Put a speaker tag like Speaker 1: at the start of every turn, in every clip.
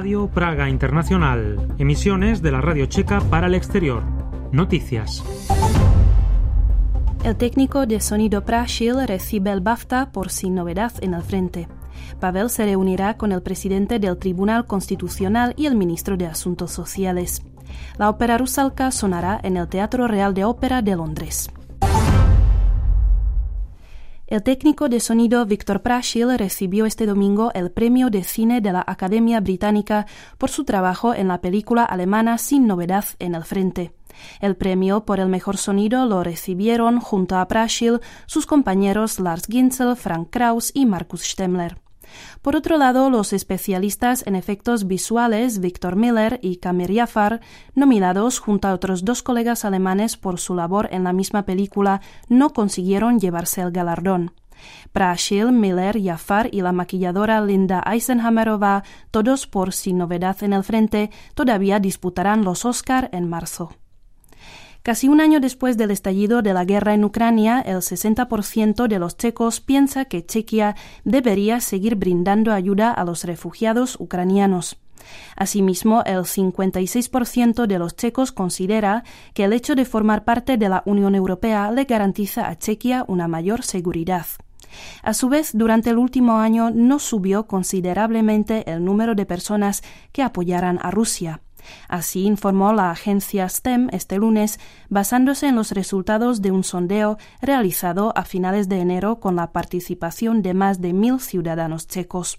Speaker 1: Radio Praga Internacional, emisiones de la Radio Checa para el exterior. Noticias.
Speaker 2: El técnico de sonido Prashil recibe el BAFTA por Sin Novedad en el Frente. Pavel se reunirá con el presidente del Tribunal Constitucional y el ministro de Asuntos Sociales. La ópera Rusalka sonará en el Teatro Real de Ópera de Londres. El técnico de sonido Victor Prashil recibió este domingo el premio de cine de la Academia Británica por su trabajo en la película alemana Sin novedad en el frente. El premio por el mejor sonido lo recibieron junto a Prashil sus compañeros Lars Ginzel, Frank Kraus y Markus Stemmler. Por otro lado, los especialistas en efectos visuales Victor Miller y Kamir Jafar, nominados junto a otros dos colegas alemanes por su labor en la misma película, no consiguieron llevarse el galardón. Prashil, Miller, Jafar y la maquilladora Linda Eisenhammerova, todos por sin novedad en el frente, todavía disputarán los Oscar en marzo. Casi un año después del estallido de la guerra en Ucrania, el 60% de los checos piensa que Chequia debería seguir brindando ayuda a los refugiados ucranianos. Asimismo, el 56% de los checos considera que el hecho de formar parte de la Unión Europea le garantiza a Chequia una mayor seguridad. A su vez, durante el último año no subió considerablemente el número de personas que apoyaran a Rusia. Así informó la agencia STEM este lunes, basándose en los resultados de un sondeo realizado a finales de enero con la participación de más de mil ciudadanos checos.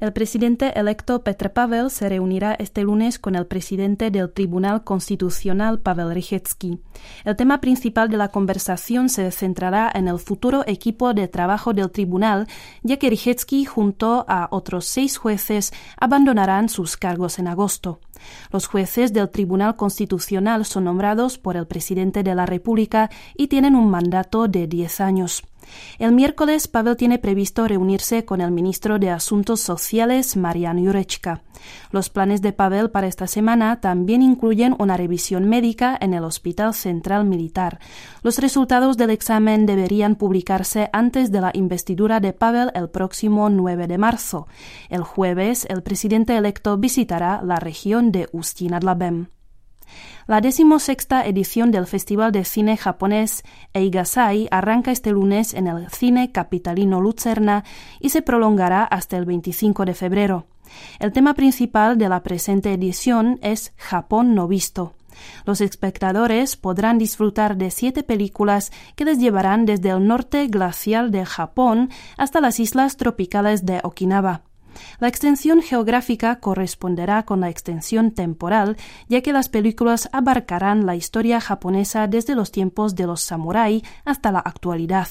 Speaker 2: El presidente electo Petr Pavel se reunirá este lunes con el presidente del Tribunal Constitucional Pavel Rychetsky. El tema principal de la conversación se centrará en el futuro equipo de trabajo del tribunal, ya que Rychetsky junto a otros seis jueces abandonarán sus cargos en agosto. Los jueces del Tribunal Constitucional son nombrados por el presidente de la República y tienen un mandato de diez años. El miércoles Pavel tiene previsto reunirse con el ministro de Asuntos Sociales, Marian Jurečka. Los planes de Pavel para esta semana también incluyen una revisión médica en el Hospital Central Militar. Los resultados del examen deberían publicarse antes de la investidura de Pavel el próximo 9 de marzo. El jueves, el presidente electo visitará la región de Ustinadlabem. La decimosexta edición del Festival de Cine japonés Eigasai arranca este lunes en el Cine Capitalino Lucerna y se prolongará hasta el 25 de febrero. El tema principal de la presente edición es Japón no visto. Los espectadores podrán disfrutar de siete películas que les llevarán desde el norte glacial de Japón hasta las islas tropicales de Okinawa. La extensión geográfica corresponderá con la extensión temporal, ya que las películas abarcarán la historia japonesa desde los tiempos de los samurái hasta la actualidad.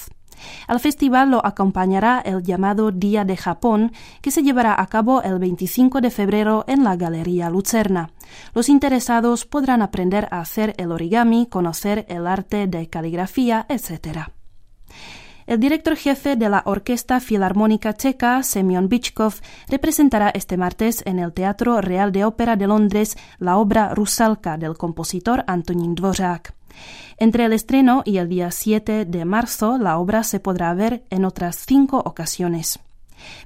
Speaker 2: Al festival lo acompañará el llamado Día de Japón, que se llevará a cabo el 25 de febrero en la Galería Lucerna. Los interesados podrán aprender a hacer el origami, conocer el arte de caligrafía, etc. El director jefe de la Orquesta Filarmónica Checa, Semyon Bichkov, representará este martes en el Teatro Real de Ópera de Londres la obra Rusalka del compositor Antonín Dvořák. Entre el estreno y el día 7 de marzo, la obra se podrá ver en otras cinco ocasiones.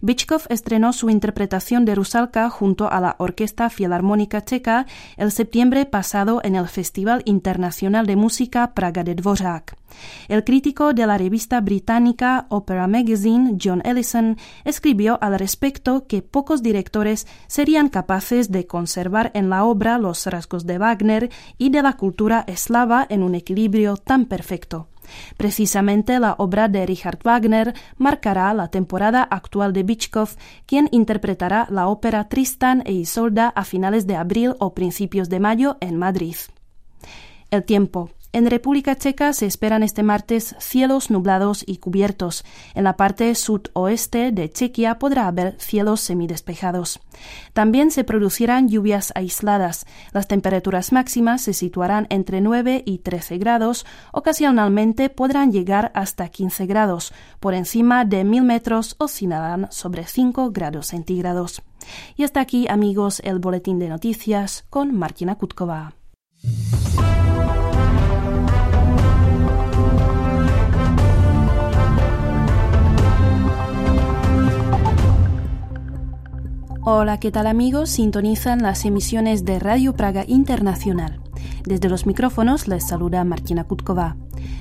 Speaker 2: Bichkov estrenó su interpretación de Rusalka junto a la Orquesta Filarmónica Checa el septiembre pasado en el Festival Internacional de Música Praga de Dvořák. El crítico de la revista británica Opera Magazine, John Ellison, escribió al respecto que pocos directores serían capaces de conservar en la obra los rasgos de Wagner y de la cultura eslava en un equilibrio tan perfecto. Precisamente la obra de Richard Wagner marcará la temporada actual de Bichkov, quien interpretará la ópera Tristan e Isolda a finales de abril o principios de mayo en Madrid. El tiempo. En República Checa se esperan este martes cielos nublados y cubiertos. En la parte sudoeste de Chequia podrá haber cielos semidespejados. También se producirán lluvias aisladas. Las temperaturas máximas se situarán entre 9 y 13 grados. Ocasionalmente podrán llegar hasta 15 grados. Por encima de 1000 metros oscilarán sobre 5 grados centígrados. Y hasta aquí, amigos, el boletín de noticias con Martina Kutkova. Hola, ¿qué tal amigos? Sintonizan las emisiones de Radio Praga Internacional. Desde los micrófonos les saluda Martina Kutkova.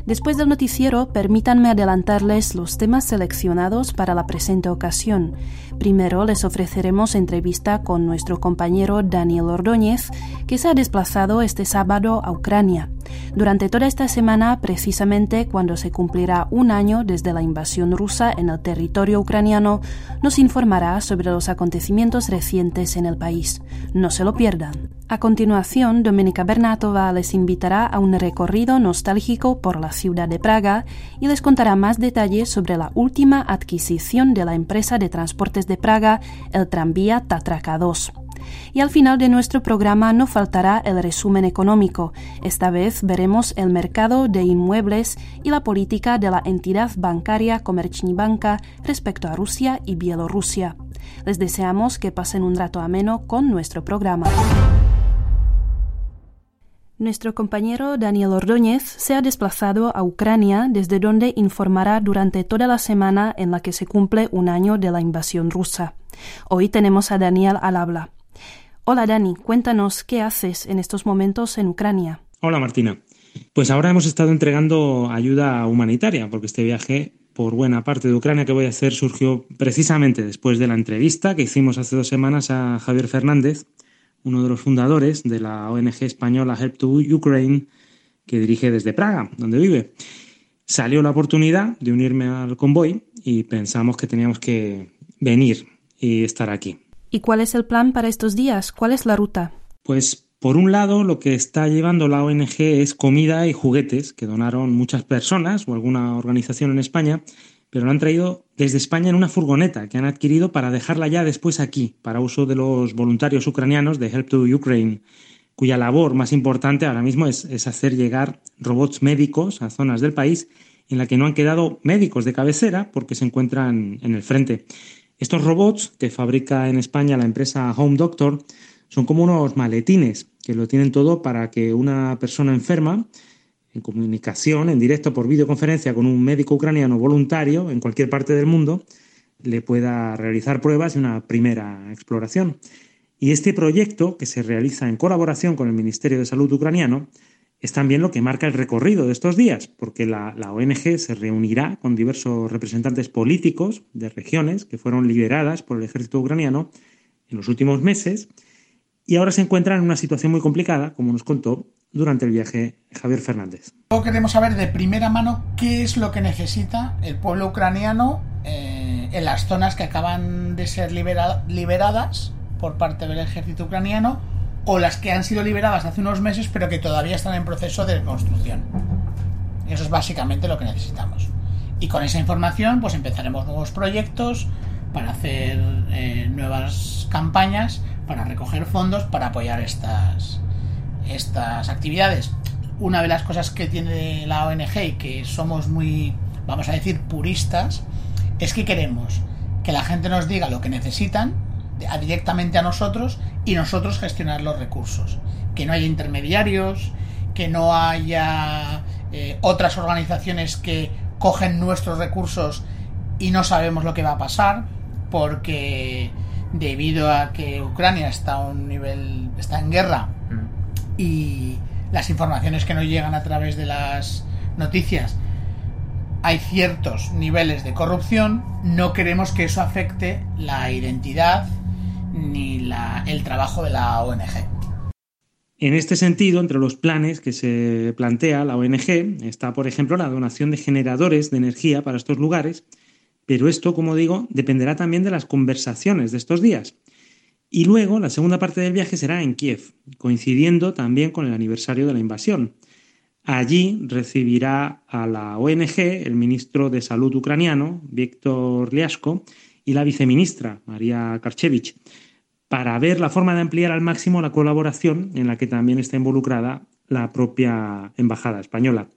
Speaker 2: Después del noticiero, permítanme adelantarles los temas seleccionados para la presente ocasión. Primero les ofreceremos entrevista con nuestro compañero Daniel Ordóñez, que se ha desplazado este sábado a Ucrania. Durante toda esta semana, precisamente cuando se cumplirá un año desde la invasión rusa en el territorio ucraniano, nos informará sobre los acontecimientos recientes en el país. No se lo pierdan. A continuación, Dominika Les invitará a un recorrido nostálgico por la ciudad de Praga y les contará más detalles sobre la última adquisición de la empresa de transportes de Praga, el tranvía Tatraka 2. Y al final de nuestro programa no faltará el resumen económico. Esta vez veremos el mercado de inmuebles y la política de la entidad bancaria Komerční banka respecto a Rusia y Bielorrusia. Les deseamos que pasen un rato ameno con nuestro programa. Nuestro compañero Daniel Ordóñez se ha desplazado a Ucrania, desde donde informará durante toda la semana en la que se cumple un año de la invasión rusa. Hoy tenemos a Daniel al habla. Hola Dani, cuéntanos qué haces en estos momentos en Ucrania.
Speaker 3: Hola Martina. Pues ahora hemos estado entregando ayuda humanitaria, porque este viaje por buena parte de Ucrania que voy a hacer surgió precisamente después de la entrevista que hicimos hace dos semanas a Javier Fernández, uno de los fundadores de la ONG española Help to Ukraine, que dirige desde Praga, donde vive. Salió la oportunidad de unirme al convoy y pensamos que teníamos que venir y estar aquí.
Speaker 2: ¿Y cuál es el plan para estos días? ¿Cuál es la ruta?
Speaker 3: Pues por un lado, lo que está llevando la ONG es comida y juguetes que donaron muchas personas o alguna organización en España pero lo han traído desde España en una furgoneta que han adquirido para dejarla ya después aquí, para uso de los voluntarios ucranianos de Help to Ukraine, cuya labor más importante ahora mismo es, hacer llegar robots médicos a zonas del país en la que no han quedado médicos de cabecera porque se encuentran en el frente. Estos robots que fabrica en España la empresa Home Doctor son como unos maletines que lo tienen todo para que una persona enferma en comunicación, en directo por videoconferencia con un médico ucraniano voluntario en cualquier parte del mundo, le pueda realizar pruebas y una primera exploración. Y este proyecto, que se realiza en colaboración con el Ministerio de Salud ucraniano, es también lo que marca el recorrido de estos días, porque la, la, ONG se reunirá con diversos representantes políticos de regiones que fueron liberadas por el ejército ucraniano en los últimos meses y ahora se encuentran en una situación muy complicada, como nos contó durante el viaje Javier Fernández.
Speaker 4: Queremos saber de primera mano qué es lo que necesita el pueblo ucraniano eh, en las zonas que acaban de ser liberadas por parte del ejército ucraniano o las que han sido liberadas hace unos meses pero que todavía están en proceso de reconstrucción. Eso es básicamente lo que necesitamos. Y con esa información pues empezaremos nuevos proyectos para hacer eh, nuevas campañas, para recoger fondos, para apoyar estas, estas actividades. Una de las cosas que tiene la ONG y que somos muy, vamos a decir, puristas, es que queremos que la gente nos diga lo que necesitan directamente a nosotros y nosotros gestionar los recursos. Que no haya intermediarios, que no haya eh, otras organizaciones que cogen nuestros recursos y no sabemos lo que va a pasar, porque debido a que Ucrania está a un nivel, está en guerra y las informaciones que nos llegan a través de las noticias hay ciertos niveles de corrupción, no queremos que eso afecte la identidad ni el trabajo de la ONG.
Speaker 3: En este sentido, entre los planes que se plantea la ONG está, por ejemplo, la donación de generadores de energía para estos lugares, pero esto, como digo, dependerá también de las conversaciones de estos días. Y luego la segunda parte del viaje será en Kiev, coincidiendo también con el aniversario de la invasión. Allí recibirá a la ONG el ministro de Salud ucraniano, Víctor Liashko, y la viceministra, María Karchevich, para ver la forma de ampliar al máximo la colaboración en la que también está involucrada la propia embajada española.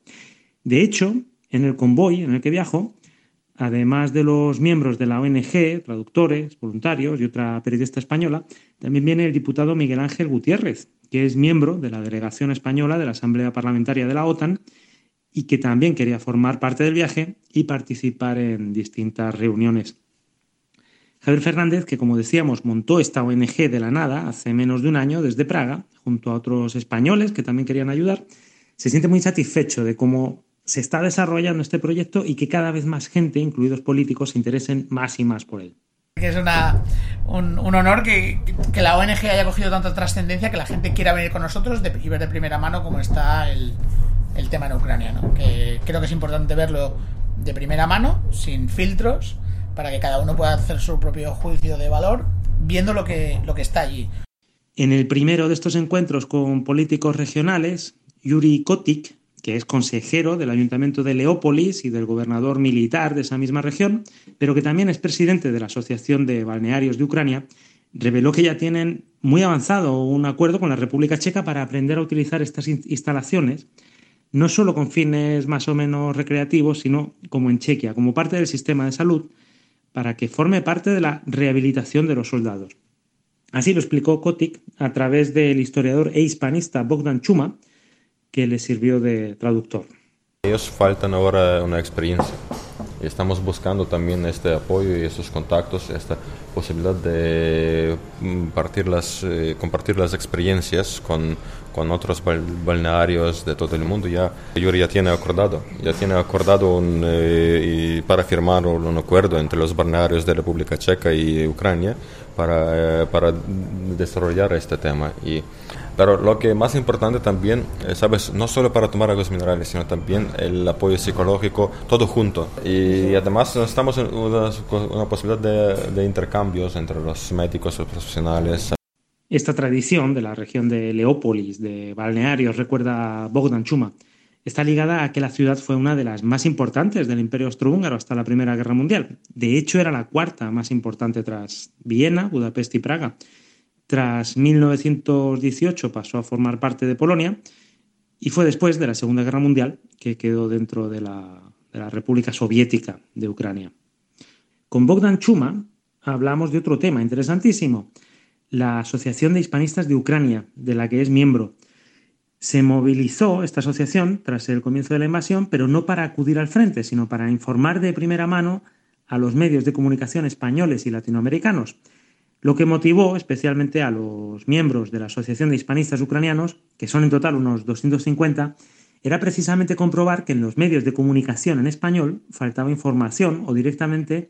Speaker 3: De hecho, en el convoy en el que viajo, Además de los miembros de la ONG, traductores, voluntarios y otra periodista española, también viene el diputado Miguel Ángel Gutiérrez, que es miembro de la delegación española de la Asamblea Parlamentaria de la OTAN y que también quería formar parte del viaje y participar en distintas reuniones. Javier Fernández, que como decíamos montó esta ONG de la nada hace menos de un año desde Praga, junto a otros españoles que también querían ayudar, se siente muy satisfecho de cómo se está desarrollando este proyecto y que cada vez más gente, incluidos políticos, se interesen más y más por él.
Speaker 4: Es una, un, honor que, la ONG haya cogido tanta trascendencia que la gente quiera venir con nosotros y ver de primera mano cómo está el, el tema en ucraniano. Que creo que es importante verlo de primera mano, sin filtros, para que cada uno pueda hacer su propio juicio de valor viendo lo que, lo que está allí.
Speaker 3: En el primero de estos encuentros con políticos regionales, Yuri Kotik, que es consejero del Ayuntamiento de Leópolis y del gobernador militar de esa misma región, pero que también es presidente de la Asociación de Balnearios de Ucrania, reveló que ya tienen muy avanzado un acuerdo con la República Checa para aprender a utilizar estas instalaciones, no solo con fines más o menos recreativos, sino como en Chequia, como parte del sistema de salud, para que forme parte de la rehabilitación de los soldados. Así lo explicó Kotik a través del historiador e hispanista Bogdan Chuma, que le sirvió de traductor.
Speaker 5: Ellos faltan ahora una experiencia. Estamos buscando también este apoyo y estos contactos, esta posibilidad de mm, partir las, eh, compartir las experiencias con, con otros balnearios de todo el mundo. Ya Yuri ya tiene acordado, ya tiene acordado un, eh, y para firmar un acuerdo entre los balnearios de República Checa y Ucrania para, eh, para desarrollar este tema. Y pero lo que más importante también, eh, sabes, no solo para tomar aguas minerales, sino también el apoyo psicológico, todo junto. Y, además estamos en una, una posibilidad de, de, intercambios entre los médicos los profesionales.
Speaker 3: Esta tradición de la región de Leópolis, de balnearios, recuerda Bogdan Chuma, está ligada a que la ciudad fue una de las más importantes del Imperio Austrohúngaro hasta la Primera Guerra Mundial. De hecho, era la cuarta más importante tras Viena, Budapest y Praga tras 1918 pasó a formar parte de Polonia y fue después de la Segunda Guerra Mundial que quedó dentro de la, República Soviética de Ucrania. Con Bogdan Chuma hablamos de otro tema interesantísimo, la Asociación de Hispanistas de Ucrania, de la que es miembro. Se movilizó esta asociación tras el comienzo de la invasión, pero no para acudir al frente, sino para informar de primera mano a los medios de comunicación españoles y latinoamericanos lo que motivó especialmente a los miembros de la Asociación de Hispanistas Ucranianos, que son en total unos 250, era precisamente comprobar que en los medios de comunicación en español faltaba información o directamente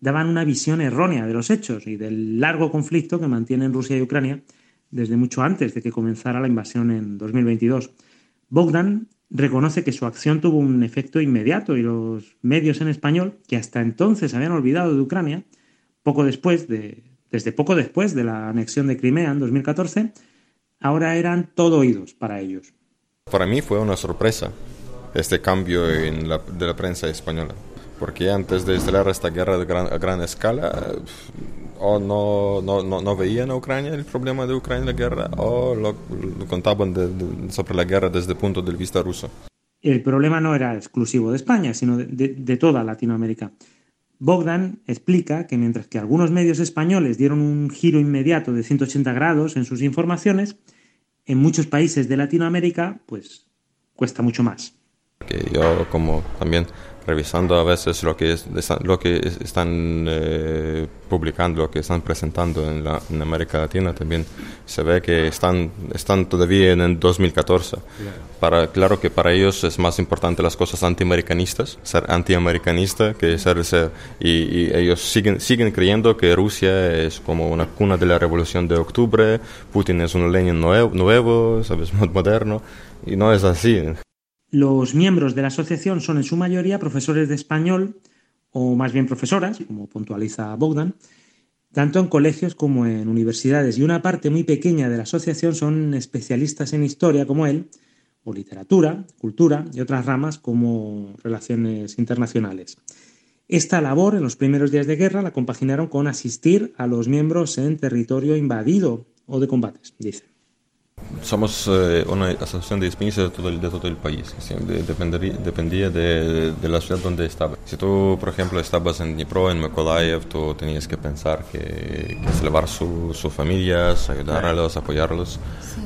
Speaker 3: daban una visión errónea de los hechos y del largo conflicto que mantienen Rusia y Ucrania desde mucho antes de que comenzara la invasión en 2022. Bogdan reconoce que su acción tuvo un efecto inmediato y los medios en español, que hasta entonces habían olvidado de Ucrania, poco después de, desde poco después de la anexión de Crimea en 2014, ahora eran todo oídos para ellos.
Speaker 5: Para mí fue una sorpresa este cambio en la, de la prensa española, porque antes de instalar esta guerra de gran, a gran escala, o no, no, no, veían a Ucrania el problema de Ucrania, la guerra, o lo, contaban sobre la guerra desde el punto de vista ruso.
Speaker 3: El problema no era exclusivo de España, sino de toda Latinoamérica. Bogdan explica que mientras que algunos medios españoles dieron un giro inmediato de 180 grados en sus informaciones, en muchos países de Latinoamérica, pues cuesta mucho más.
Speaker 5: Que yo como también revisando a veces lo que, es, lo que están eh, publicando, lo que están presentando en, la, América Latina, también se ve que están, están todavía en el 2014. Para, claro que para ellos es más importante las cosas antiamericanistas, ser antiamericanista que ser, ser y, ellos siguen, siguen creyendo que Rusia es como una cuna de la revolución de octubre, Putin es un Lenin nuevo, nuevo ¿sabes? moderno, y no es así.
Speaker 3: Los miembros de la asociación son en su mayoría profesores de español, o más bien profesoras, como puntualiza Bogdan, tanto en colegios como en universidades, y una parte muy pequeña de la asociación son especialistas en historia como él, o literatura, cultura y otras ramas como relaciones internacionales. Esta labor en los primeros días de guerra la compaginaron con asistir a los miembros en territorio invadido o de combates, dice.
Speaker 5: Somos eh, una asociación de experiencias de todo el, de todo el país. dependía de, de, la ciudad donde estaba. Si tú, por ejemplo, estabas en Dnipro, en Mykolaiv, tú tenías que pensar que, que salvar sus su familias, ayudarlos, apoyarlos.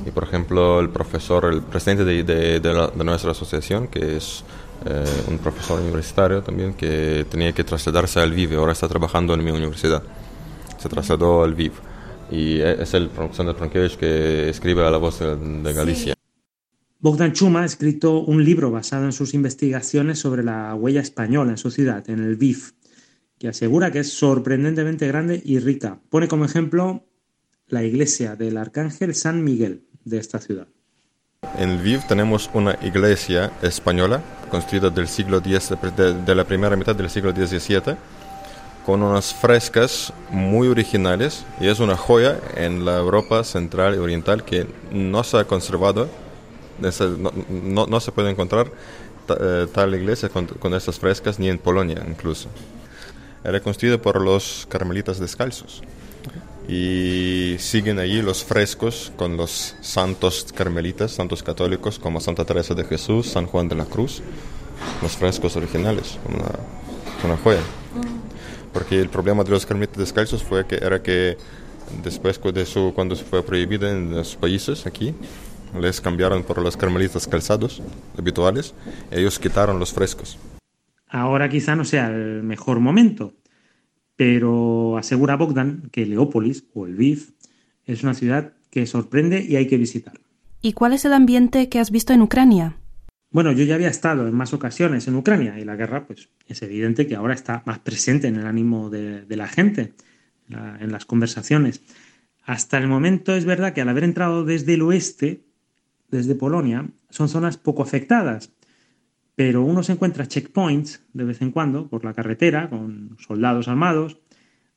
Speaker 5: Y, por ejemplo, el profesor, el presidente de, de, de nuestra asociación, que es eh, un profesor universitario también, que tenía que trasladarse al Vive, ahora está trabajando en mi universidad. se trasladó al VIV. Y es el Alexander Frankiewicz que escribe a la voz de, Galicia.
Speaker 3: Bogdan Chuma ha escrito un libro basado en sus investigaciones sobre la huella española en su ciudad, en el VIF, que asegura que es sorprendentemente grande y rica. Pone como ejemplo la iglesia del Arcángel San Miguel de esta ciudad.
Speaker 5: En Lviv tenemos una iglesia española construida del siglo X, de, la primera mitad del siglo XVII, con unas frescas muy originales y es una joya en la Europa central y oriental que no se ha conservado, no, se puede encontrar eh, tal iglesia con, con estas frescas ni en Polonia incluso. Era construida por los carmelitas descalzos y siguen allí los frescos con los santos carmelitas, santos católicos como Santa Teresa de Jesús, San Juan de la Cruz, los frescos originales, una, una joya. Porque el problema de los carmelitas descalzos fue que era que después de su, cuando se fue prohibida en los países aquí, les cambiaron por los carmelitas calzados habituales, ellos quitaron los frescos.
Speaker 3: Ahora quizá no sea el mejor momento, pero asegura Bogdan que Leópolis o el Lviv es una ciudad que sorprende y hay que visitar.
Speaker 2: ¿Y cuál es el ambiente que has visto en Ucrania?
Speaker 3: Bueno, yo ya había estado en más ocasiones en Ucrania y la guerra, pues es evidente que ahora está más presente en el ánimo de, la gente, en las conversaciones. Hasta el momento es verdad que al haber entrado desde el oeste, desde Polonia, son zonas poco afectadas pero uno se encuentra checkpoints de vez en cuando por la carretera con soldados armados,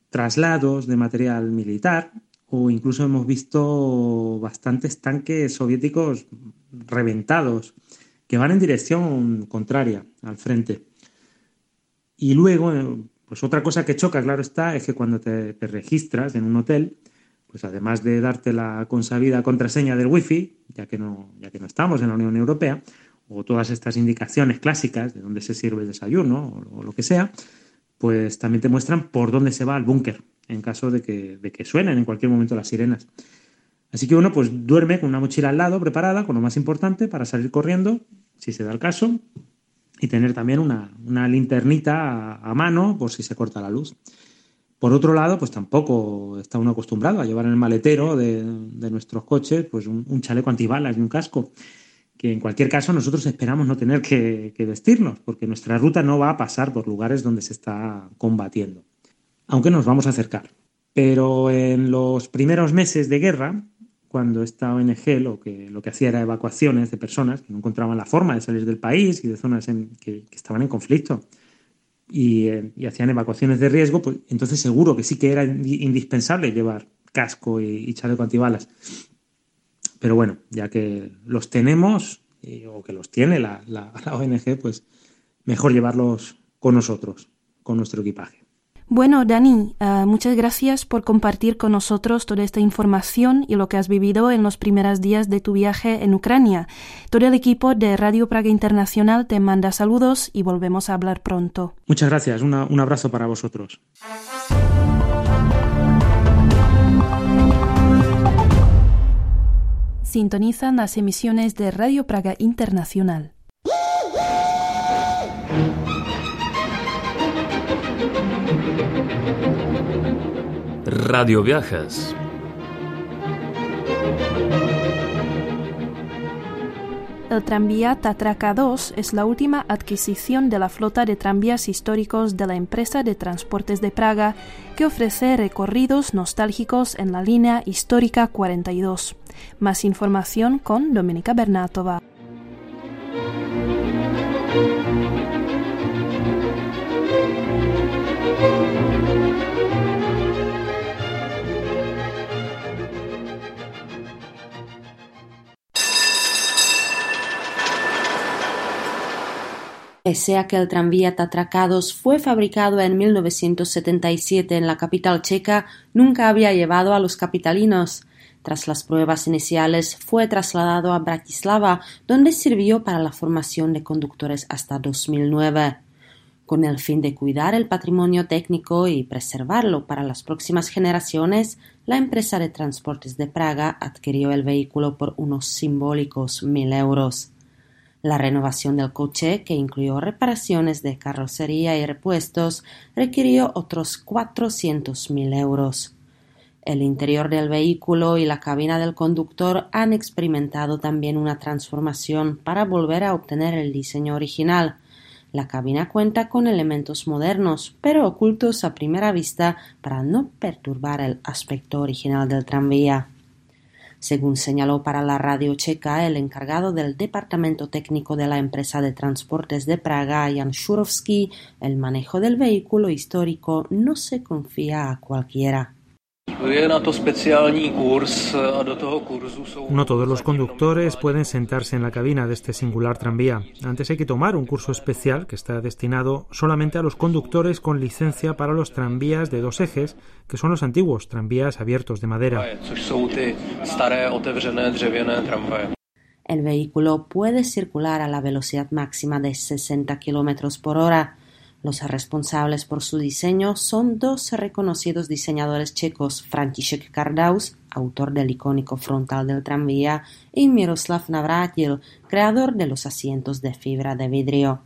Speaker 3: traslados de material militar o incluso hemos visto bastantes tanques soviéticos reventados que van en dirección contraria al frente. Y luego, eh, pues otra cosa que choca, claro está, es que cuando te, registras en un hotel, pues además de darte la consabida contraseña del wifi, ya que no, ya que no estamos en la Unión Europea, o todas estas indicaciones clásicas de dónde se sirve el desayuno o, lo que sea, pues también te muestran por dónde se va al búnker en caso de que, de que suenen en cualquier momento las sirenas. Así que uno pues duerme con una mochila al lado preparada, con lo más importante para salir corriendo, si se da el caso, y tener también una, una linternita a, mano por si se corta la luz. Por otro lado, pues tampoco está uno acostumbrado a llevar en el maletero de, de nuestros coches pues un, un chaleco antibalas y un casco que en cualquier caso nosotros esperamos no tener que, vestirnos, porque nuestra ruta no va a pasar por lugares donde se está combatiendo, aunque nos vamos a acercar. Pero en los primeros meses de guerra, cuando esta ONG lo que, lo que hacía era evacuaciones de personas que no encontraban la forma de salir del país y de zonas que, estaban en conflicto, y, eh, y, hacían evacuaciones de riesgo, pues entonces seguro que sí que era indispensable llevar casco y, y chaleco antibalas. Pero bueno, ya que los tenemos o que los tiene la, ONG, pues mejor llevarlos con nosotros, con nuestro equipaje.
Speaker 2: Bueno, Dani, ah, muchas gracias por compartir con nosotros toda esta información y lo que has vivido en los primeros días de tu viaje en Ucrania. Todo el equipo de Radio Praga Internacional te manda saludos y volvemos a hablar pronto.
Speaker 3: Muchas gracias, un abrazo para vosotros.
Speaker 2: sintonizan las emisiones de Radio Praga Internacional.
Speaker 6: Radio Viajes.
Speaker 2: El tranvía Tatraca 2 es la última adquisición de la flota de tranvías históricos de la empresa de transportes de Praga, que ofrece recorridos nostálgicos en la línea histórica 42. Más información con Dominika Bernatova.
Speaker 7: Pese a que el tranvía Tatracados fue fabricado en 1977 en la capital checa, nunca había llevado a los capitalinos. Tras las pruebas iniciales, fue trasladado a Bratislava, donde sirvió para la formación de conductores hasta 2009. Con el fin de cuidar el patrimonio técnico y preservarlo para las próximas generaciones, la empresa de transportes de Praga adquirió el vehículo por unos simbólicos mil euros. La renovación del coche, que incluyó reparaciones de carrocería y repuestos, requirió otros cuatrocientos mil euros. El interior del vehículo y la cabina del conductor han experimentado también una transformación para volver a obtener el diseño original. La cabina cuenta con elementos modernos, pero ocultos a primera vista para no perturbar el aspecto original del tranvía. Según señaló para la radio checa el encargado del departamento técnico de la empresa de transportes de Praga, Jan Shurovsky, el manejo del vehículo histórico no se confía a cualquiera.
Speaker 1: No todos los conductores pueden sentarse en la cabina de este singular tranvía. Antes hay que tomar un curso especial que está destinado solamente a los conductores con licencia para los tranvías de dos ejes, que son los antiguos tranvías abiertos de madera.
Speaker 7: El vehículo puede circular a la velocidad máxima de 60 km por hora los responsables por su diseño son dos reconocidos diseñadores checos, František Kardaus, autor del icónico frontal del tranvía, y Miroslav Navratil, creador de los asientos de fibra de vidrio.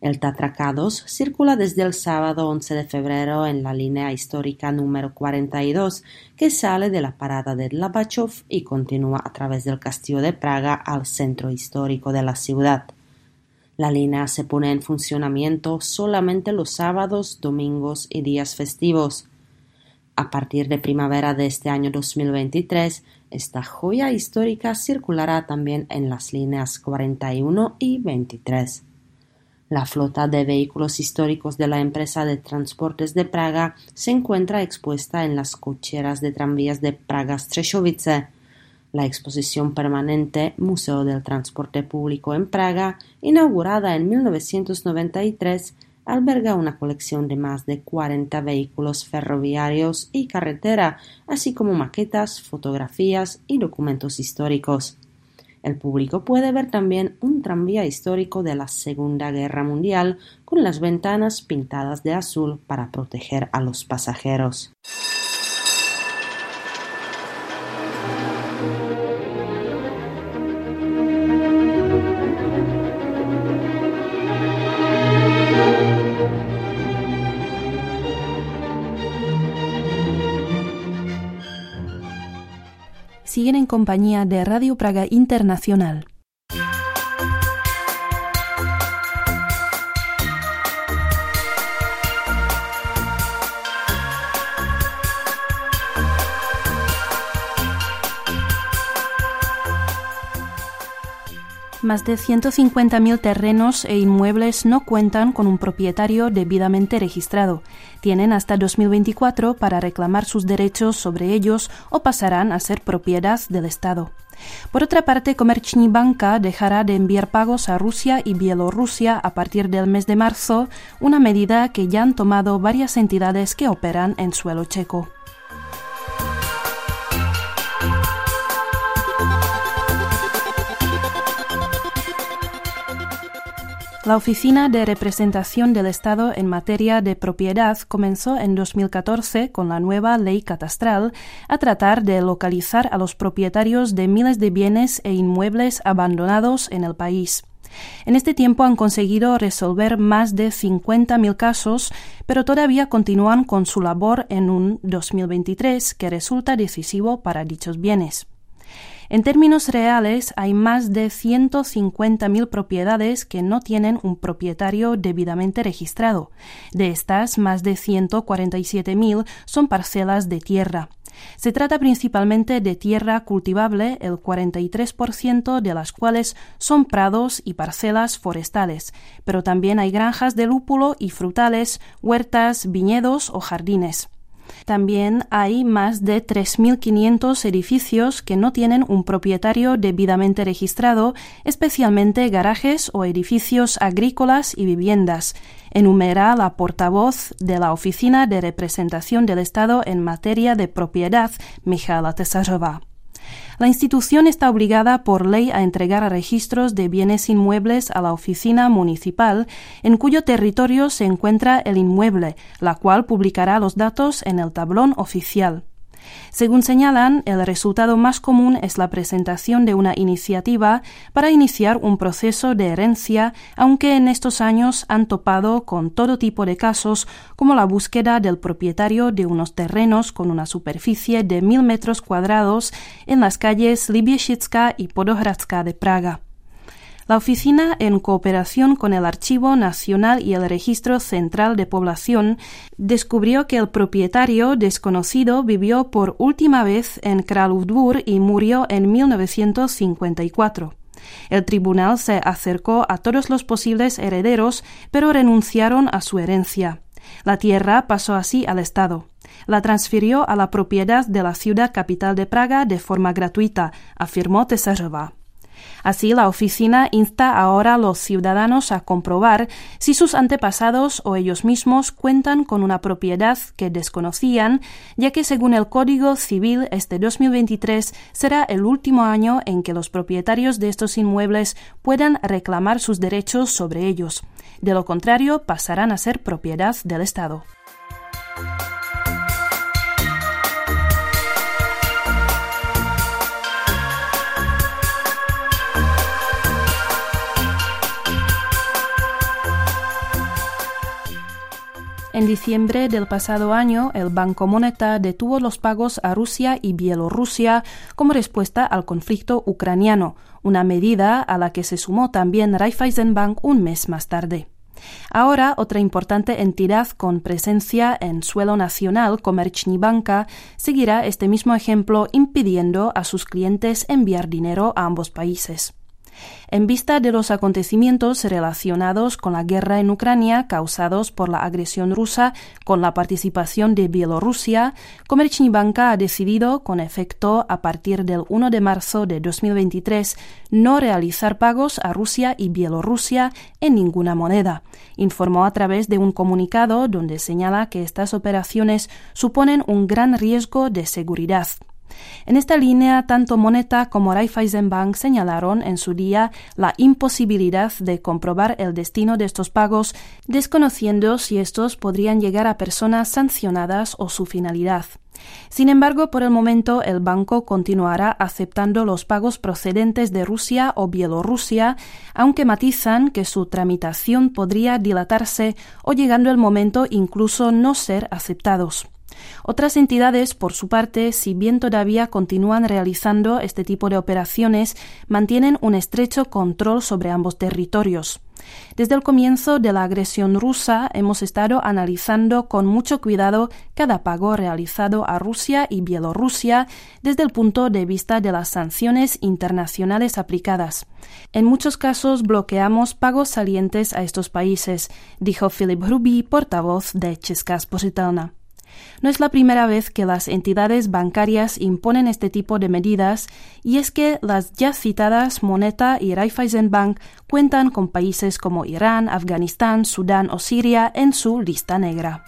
Speaker 7: El Tatracados circula desde el sábado 11 de febrero en la línea histórica número 42, que sale de la parada de Dlabachov y continúa a través del castillo de Praga al centro histórico de la ciudad. La línea se pone en funcionamiento solamente los sábados, domingos y días festivos. A partir de primavera de este año 2023, esta joya histórica circulará también en las líneas 41 y 23. La flota de vehículos históricos de la empresa de transportes de Praga se encuentra expuesta en las cocheras de tranvías de Praga Streshovice, la exposición permanente Museo del Transporte Público en Praga, inaugurada en 1993, alberga una colección de más de 40 vehículos ferroviarios y carretera, así como maquetas, fotografías y documentos históricos. El público puede ver también un tranvía histórico de la Segunda Guerra Mundial con las ventanas pintadas de azul para proteger a los pasajeros.
Speaker 2: En compañía de Radio Praga Internacional. Más de 150.000 terrenos e inmuebles no cuentan con un propietario debidamente registrado. Tienen hasta 2024 para reclamar sus derechos sobre ellos o pasarán a ser propiedad del Estado. Por otra parte, Comerční Banka dejará de enviar pagos a Rusia y Bielorrusia a partir del mes de marzo, una medida que ya han tomado varias entidades que operan en suelo checo. La Oficina de Representación del Estado en materia de propiedad comenzó en 2014 con la nueva ley catastral a tratar de localizar a los propietarios de miles de bienes e inmuebles abandonados en el país. En este tiempo han conseguido resolver más de 50.000 casos, pero todavía continúan con su labor en un 2023 que resulta decisivo para dichos bienes. En términos reales, hay más de 150.000 propiedades que no tienen un propietario debidamente registrado. De estas, más de 147.000 son parcelas de tierra. Se trata principalmente de tierra cultivable, el 43% de las cuales son prados y parcelas forestales, pero también hay granjas de lúpulo y frutales, huertas, viñedos o jardines. También hay más de 3.500 edificios que no tienen un propietario debidamente registrado, especialmente garajes o edificios agrícolas y viviendas, enumera la portavoz de la Oficina de Representación del Estado en materia de propiedad, Michaela Tesarova. La institución está obligada por ley a entregar registros de bienes inmuebles a la oficina municipal en cuyo territorio se encuentra el inmueble, la cual publicará los datos en el tablón oficial. Según señalan, el resultado más común es la presentación de una iniciativa para iniciar un proceso de herencia, aunque en estos años han topado con todo tipo de casos, como la búsqueda del propietario de unos terrenos con una superficie de mil metros cuadrados en las calles Libieszicka y Podohradska de Praga. La oficina, en cooperación con el Archivo Nacional y el Registro Central de Población, descubrió que el propietario desconocido vivió por última vez en Kralovdvor y murió en 1954. El tribunal se acercó a todos los posibles herederos, pero renunciaron a su herencia. La tierra pasó así al Estado. La transfirió a la propiedad de la ciudad capital de Praga de forma gratuita, afirmó Tesarova. Así, la oficina insta ahora a los ciudadanos a comprobar si sus antepasados o ellos mismos cuentan con una propiedad que desconocían, ya que según el Código Civil este 2023 será el último año en que los propietarios de estos inmuebles puedan reclamar sus derechos sobre ellos. De lo contrario, pasarán a ser propiedad del Estado. En diciembre del pasado año, el Banco Moneta detuvo los pagos a Rusia y Bielorrusia como respuesta al conflicto ucraniano, una medida a la que se sumó también Raiffeisenbank un mes más tarde. Ahora, otra importante entidad con presencia en suelo nacional, Komerchny Banka, seguirá este mismo ejemplo impidiendo a sus clientes enviar dinero a ambos países. En vista de los acontecimientos relacionados con la guerra en Ucrania causados por la agresión rusa con la participación de Bielorrusia, Banka ha decidido, con efecto a partir del 1 de marzo de 2023, no realizar pagos a Rusia y Bielorrusia en ninguna moneda. Informó a través de un comunicado donde señala que estas operaciones suponen un gran riesgo de seguridad. En esta línea, tanto Moneta como Raiffeisenbank señalaron en su día la imposibilidad de comprobar el destino de estos pagos, desconociendo si estos podrían llegar a personas sancionadas o su finalidad. Sin embargo, por el momento el banco continuará aceptando los pagos procedentes de Rusia o Bielorrusia, aunque matizan que su tramitación podría dilatarse o llegando el momento incluso no ser aceptados. Otras entidades, por su parte, si bien todavía continúan realizando este tipo de operaciones, mantienen un estrecho control sobre ambos territorios. Desde el comienzo de la agresión rusa hemos estado analizando con mucho cuidado cada pago realizado a Rusia y Bielorrusia desde el punto de vista de las sanciones internacionales aplicadas. En muchos casos bloqueamos pagos salientes a estos países, dijo Filip Hruby, portavoz de Česká spořitelna. No es la primera vez que las entidades bancarias imponen este tipo de medidas y es que las ya citadas Moneta y Raiffeisenbank cuentan con países como Irán, Afganistán, Sudán o Siria en su lista negra.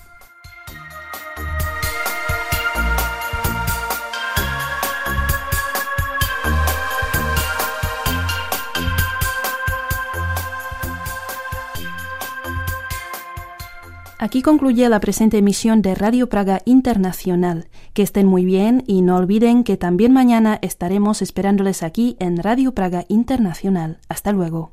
Speaker 2: Aquí concluye la presente emisión de Radio Praga Internacional. Que estén muy bien y no olviden que también mañana estaremos esperándoles aquí en Radio Praga Internacional. Hasta luego.